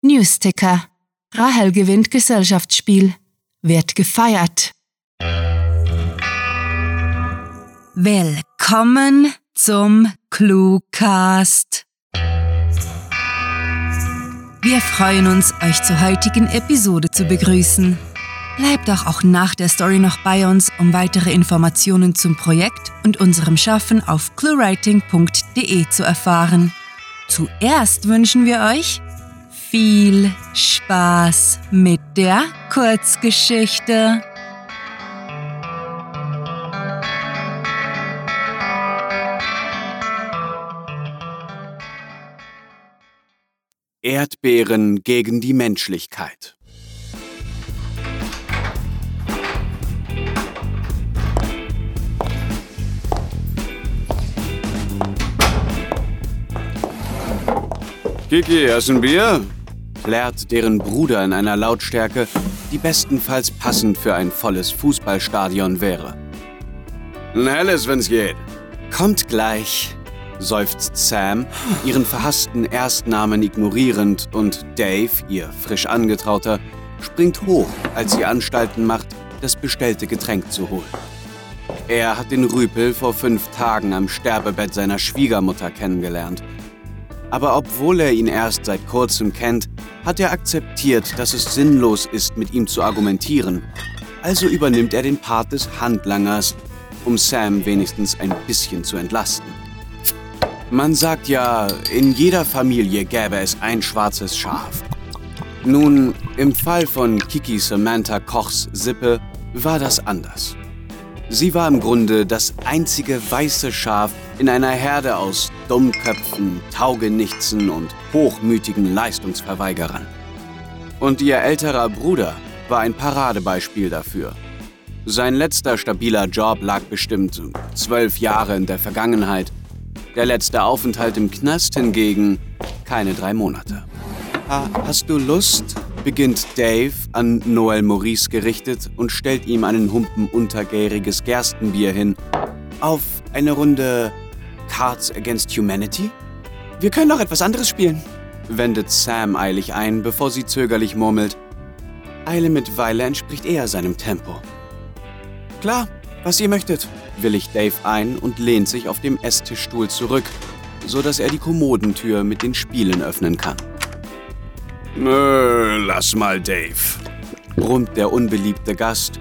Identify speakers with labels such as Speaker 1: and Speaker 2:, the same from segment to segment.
Speaker 1: Newsticker. Rahel gewinnt Gesellschaftsspiel. Wird gefeiert. Willkommen zum Cluecast. Wir freuen uns, euch zur heutigen Episode zu begrüßen. Bleibt doch auch nach der Story noch bei uns, um weitere Informationen zum Projekt und unserem Schaffen auf cluewriting.de zu erfahren. Zuerst wünschen wir euch viel Spaß mit der Kurzgeschichte.
Speaker 2: Erdbeeren gegen die Menschlichkeit. Kiki, hast ein Bier? Plärt deren Bruder in einer Lautstärke, die bestenfalls passend für ein volles Fußballstadion wäre. Ein helles, wenn's geht. Kommt gleich, seufzt Sam, ihren verhassten Erstnamen ignorierend und Dave, ihr frisch angetrauter, springt hoch, als sie Anstalten macht, das bestellte Getränk zu holen. Er hat den Rüpel vor fünf Tagen am Sterbebett seiner Schwiegermutter kennengelernt. Aber obwohl er ihn erst seit kurzem kennt, hat er akzeptiert, dass es sinnlos ist, mit ihm zu argumentieren. Also übernimmt er den Part des Handlangers, um Sam wenigstens ein bisschen zu entlasten. Man sagt ja, in jeder Familie gäbe es ein schwarzes Schaf. Nun, im Fall von Kiki Samantha Kochs Sippe war das anders. Sie war im Grunde das einzige weiße Schaf in einer Herde aus Dummköpfen, Taugenichtsen und hochmütigen Leistungsverweigerern. Und ihr älterer Bruder war ein Paradebeispiel dafür. Sein letzter stabiler Job lag bestimmt zwölf Jahre in der Vergangenheit der letzte Aufenthalt im Knast hingegen keine drei Monate. Ha, hast du Lust? beginnt Dave an Noel Maurice gerichtet und stellt ihm einen Humpen untergäriges Gerstenbier hin. Auf eine Runde Cards Against Humanity? Wir können auch etwas anderes spielen, wendet Sam eilig ein, bevor sie zögerlich murmelt. Eile mit Weile entspricht eher seinem Tempo. Klar, was ihr möchtet, willigt Dave ein und lehnt sich auf dem Esstischstuhl zurück, so dass er die Kommodentür mit den Spielen öffnen kann. Nö, lass mal, Dave, brummt der unbeliebte Gast.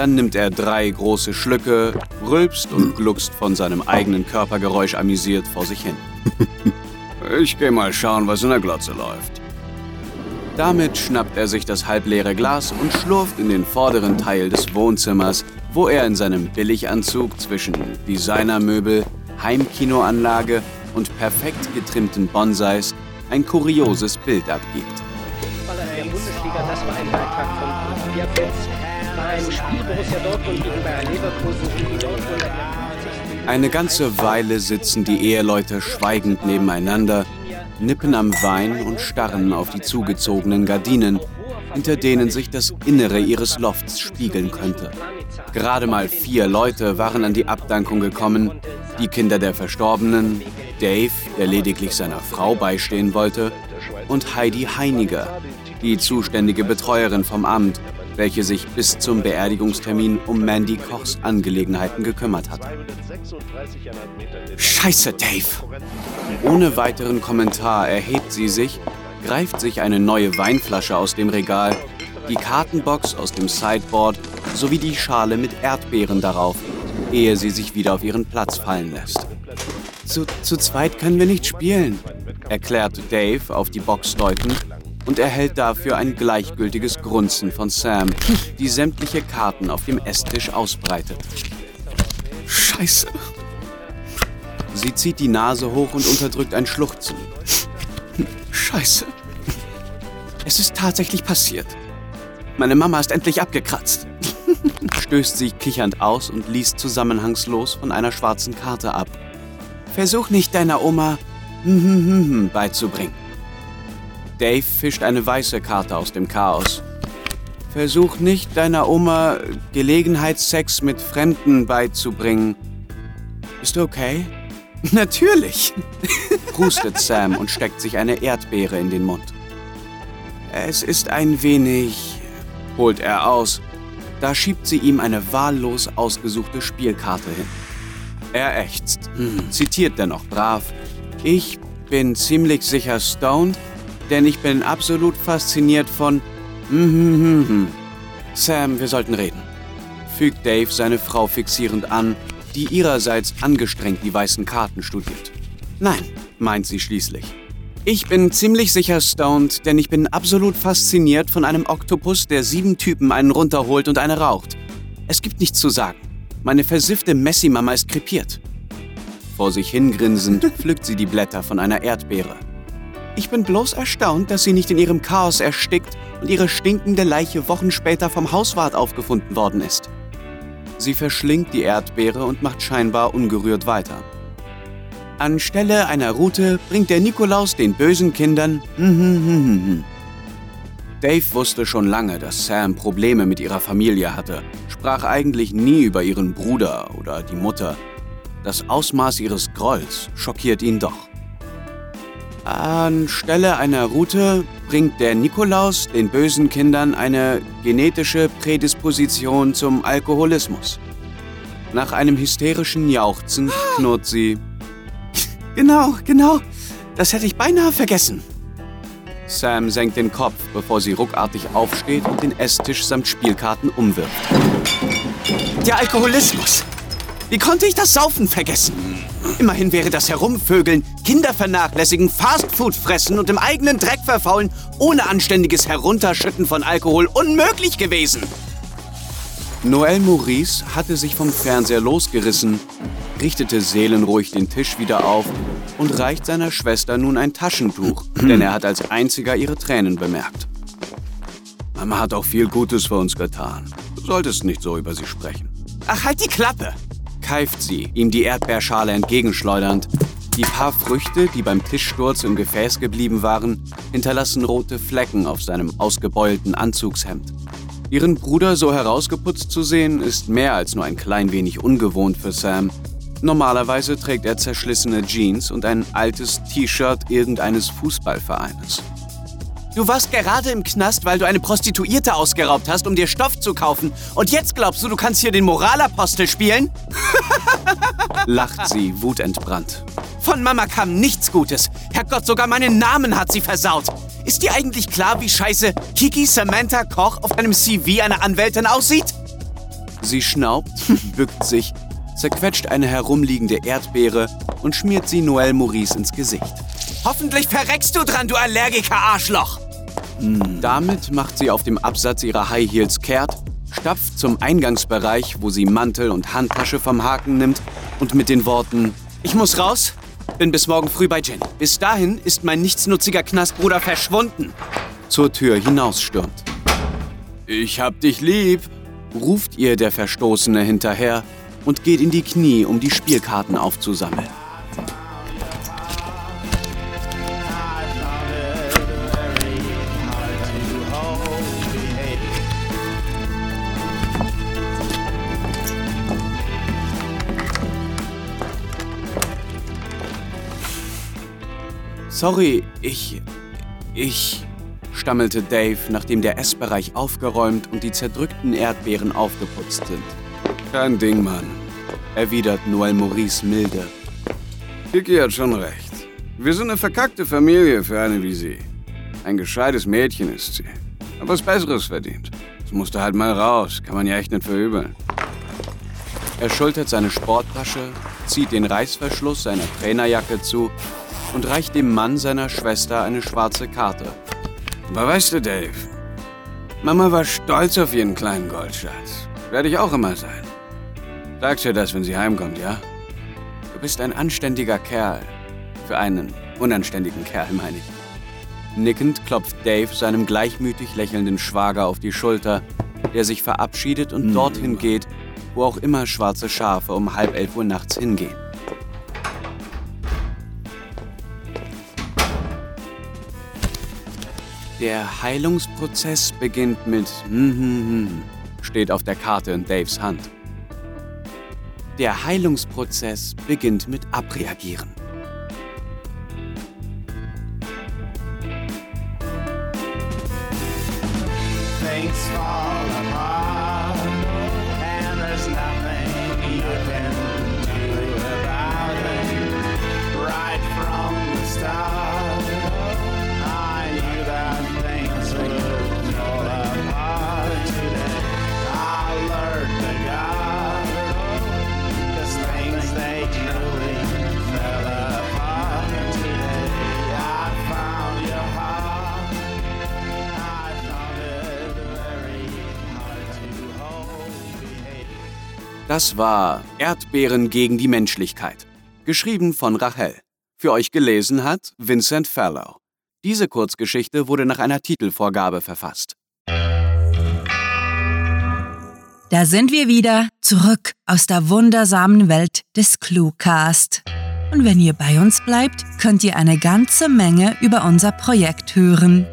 Speaker 2: Dann nimmt er drei große Schlücke, rülpst und gluckst von seinem eigenen Körpergeräusch amüsiert vor sich hin. ich geh mal schauen, was in der Glotze läuft. Damit schnappt er sich das halbleere Glas und schlurft in den vorderen Teil des Wohnzimmers, wo er in seinem Billiganzug zwischen Designermöbel, Heimkinoanlage und perfekt getrimmten Bonsais ein kurioses Bild abgibt. Der Bundesliga, das war ein Beitrag von Pierre eine ganze Weile sitzen die Eheleute schweigend nebeneinander, nippen am Wein und starren auf die zugezogenen Gardinen, hinter denen sich das Innere ihres Lofts spiegeln könnte. Gerade mal vier Leute waren an die Abdankung gekommen. Die Kinder der Verstorbenen, Dave, der lediglich seiner Frau beistehen wollte, und Heidi Heiniger, die zuständige Betreuerin vom Amt, welche sich bis zum Beerdigungstermin um Mandy Kochs Angelegenheiten gekümmert hatte. Scheiße, Dave! Ohne weiteren Kommentar erhebt sie sich, greift sich eine neue Weinflasche aus dem Regal die Kartenbox aus dem Sideboard sowie die Schale mit Erdbeeren darauf, ehe sie sich wieder auf ihren Platz fallen lässt. Zu, zu zweit können wir nicht spielen, erklärt Dave auf die Box deutend und erhält dafür ein gleichgültiges Grunzen von Sam, die sämtliche Karten auf dem Esstisch ausbreitet. Scheiße. Sie zieht die Nase hoch und unterdrückt ein Schluchzen. Scheiße. Es ist tatsächlich passiert. Meine Mama ist endlich abgekratzt. Stößt sich kichernd aus und liest zusammenhangslos von einer schwarzen Karte ab. Versuch nicht deiner Oma beizubringen. Dave fischt eine weiße Karte aus dem Chaos. Versuch nicht deiner Oma Gelegenheitssex mit Fremden beizubringen. Bist du okay? Natürlich, prustet Sam und steckt sich eine Erdbeere in den Mund. Es ist ein wenig, holt er aus. Da schiebt sie ihm eine wahllos ausgesuchte Spielkarte hin. Er ächzt, hm, zitiert dennoch brav. Ich bin ziemlich sicher stoned, denn ich bin absolut fasziniert von. Hm, hm, hm. Sam, wir sollten reden. Fügt Dave seine Frau fixierend an, die ihrerseits angestrengt die weißen Karten studiert. Nein, meint sie schließlich. Ich bin ziemlich sicher stoned, denn ich bin absolut fasziniert von einem Oktopus, der sieben Typen einen runterholt und eine raucht. Es gibt nichts zu sagen. Meine versiffte Messi-Mama ist krepiert. Vor sich hingrinsend pflückt sie die Blätter von einer Erdbeere. Ich bin bloß erstaunt, dass sie nicht in ihrem Chaos erstickt und ihre stinkende Leiche Wochen später vom Hauswart aufgefunden worden ist. Sie verschlingt die Erdbeere und macht scheinbar ungerührt weiter. Anstelle einer Route bringt der Nikolaus den bösen Kindern. Dave wusste schon lange, dass Sam Probleme mit ihrer Familie hatte, sprach eigentlich nie über ihren Bruder oder die Mutter. Das Ausmaß ihres Grolls schockiert ihn doch. Anstelle einer Route bringt der Nikolaus den bösen Kindern eine genetische Prädisposition zum Alkoholismus. Nach einem hysterischen Jauchzen knurrt sie Genau, genau. Das hätte ich beinahe vergessen. Sam senkt den Kopf, bevor sie ruckartig aufsteht und den Esstisch samt Spielkarten umwirft. Der Alkoholismus. Wie konnte ich das Saufen vergessen? Immerhin wäre das Herumvögeln, Kinder vernachlässigen, Fastfood fressen und im eigenen Dreck verfaulen ohne anständiges Herunterschütten von Alkohol unmöglich gewesen. Noel Maurice hatte sich vom Fernseher losgerissen, richtete seelenruhig den Tisch wieder auf und reicht seiner Schwester nun ein Taschentuch, denn er hat als einziger ihre Tränen bemerkt. Mama hat auch viel Gutes für uns getan. Du solltest nicht so über sie sprechen. Ach, halt die Klappe! Keift sie, ihm die Erdbeerschale entgegenschleudernd. Die paar Früchte, die beim Tischsturz im Gefäß geblieben waren, hinterlassen rote Flecken auf seinem ausgebeulten Anzugshemd. Ihren Bruder so herausgeputzt zu sehen, ist mehr als nur ein klein wenig ungewohnt für Sam. Normalerweise trägt er zerschlissene Jeans und ein altes T-Shirt irgendeines Fußballvereines. Du warst gerade im Knast, weil du eine Prostituierte ausgeraubt hast, um dir Stoff zu kaufen. Und jetzt glaubst du, du kannst hier den Moralapostel spielen? lacht sie, wutentbrannt. Von Mama kam nichts Gutes. Herrgott, sogar meinen Namen hat sie versaut. Ist dir eigentlich klar, wie scheiße Kiki Samantha Koch auf deinem CV einer Anwältin aussieht? Sie schnaubt, bückt sich, zerquetscht eine herumliegende Erdbeere und schmiert sie Noel Maurice ins Gesicht. Hoffentlich verreckst du dran, du Allergiker-Arschloch! Hm. Damit macht sie auf dem Absatz ihrer High Heels kehrt, stapft zum Eingangsbereich, wo sie Mantel und Handtasche vom Haken nimmt und mit den Worten Ich muss raus, bin bis morgen früh bei Jenny. Bis dahin ist mein nichtsnutziger Knastbruder verschwunden. Zur Tür hinausstürmt. Ich hab dich lieb, ruft ihr der Verstoßene hinterher und geht in die Knie, um die Spielkarten aufzusammeln. Sorry, ich. Ich. stammelte Dave, nachdem der Essbereich aufgeräumt und die zerdrückten Erdbeeren aufgeputzt sind. Kein Ding, Mann, erwidert Noel Maurice milde. Kiki hat schon recht. Wir sind eine verkackte Familie für eine wie sie. Ein gescheites Mädchen ist sie. Aber was Besseres verdient. Es musste halt mal raus, kann man ja echt nicht verübeln. Er schultert seine Sporttasche, zieht den Reißverschluss seiner Trainerjacke zu und reicht dem Mann seiner Schwester eine schwarze Karte. Aber weißt du, Dave, Mama war stolz auf ihren kleinen Goldschatz. Werde ich auch immer sein. Sagst ihr das, wenn sie heimkommt, ja? Du bist ein anständiger Kerl. Für einen unanständigen Kerl, meine ich. Nickend klopft Dave seinem gleichmütig lächelnden Schwager auf die Schulter, der sich verabschiedet und hm. dorthin geht, wo auch immer schwarze Schafe um halb elf Uhr nachts hingehen. Der Heilungsprozess beginnt mit hm, hm, hm, steht auf der Karte in Daves Hand. Der Heilungsprozess beginnt mit Abreagieren. Das war Erdbeeren gegen die Menschlichkeit. Geschrieben von Rachel. Für euch gelesen hat Vincent Fallow. Diese Kurzgeschichte wurde nach einer Titelvorgabe verfasst.
Speaker 1: Da sind wir wieder, zurück aus der wundersamen Welt des Cluecast. Und wenn ihr bei uns bleibt, könnt ihr eine ganze Menge über unser Projekt hören.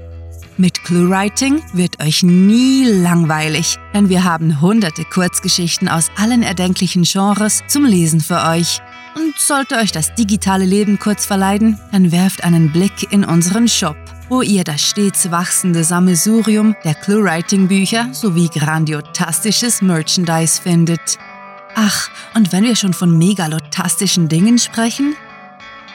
Speaker 1: Mit ClueWriting wird euch nie langweilig, denn wir haben hunderte Kurzgeschichten aus allen erdenklichen Genres zum Lesen für euch. Und sollte euch das digitale Leben kurz verleiden, dann werft einen Blick in unseren Shop, wo ihr das stets wachsende Sammelsurium der ClueWriting-Bücher sowie grandiotastisches Merchandise findet. Ach, und wenn wir schon von megalotastischen Dingen sprechen,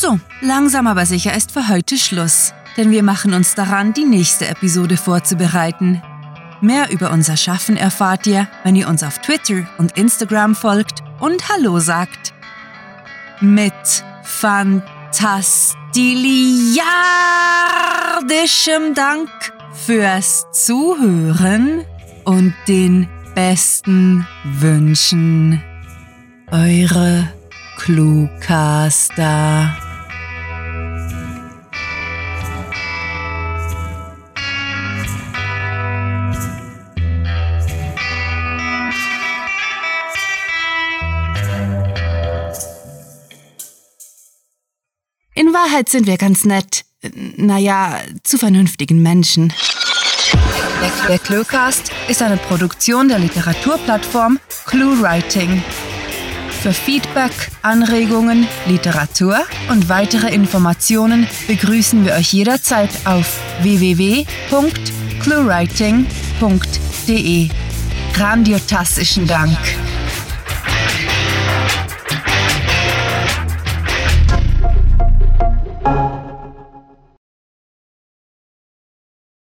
Speaker 1: So, langsam aber sicher ist für heute Schluss, denn wir machen uns daran, die nächste Episode vorzubereiten. Mehr über unser Schaffen erfahrt ihr, wenn ihr uns auf Twitter und Instagram folgt und Hallo sagt. Mit fantastiliardischem Dank fürs Zuhören und den besten Wünschen. Eure Cluecaster. Wahrheit sind wir ganz nett. Naja, zu vernünftigen Menschen. Der Cluecast ist eine Produktion der Literaturplattform ClueWriting. Für Feedback, Anregungen, Literatur und weitere Informationen begrüßen wir euch jederzeit auf www.cluewriting.de. Grandiotastischen Dank.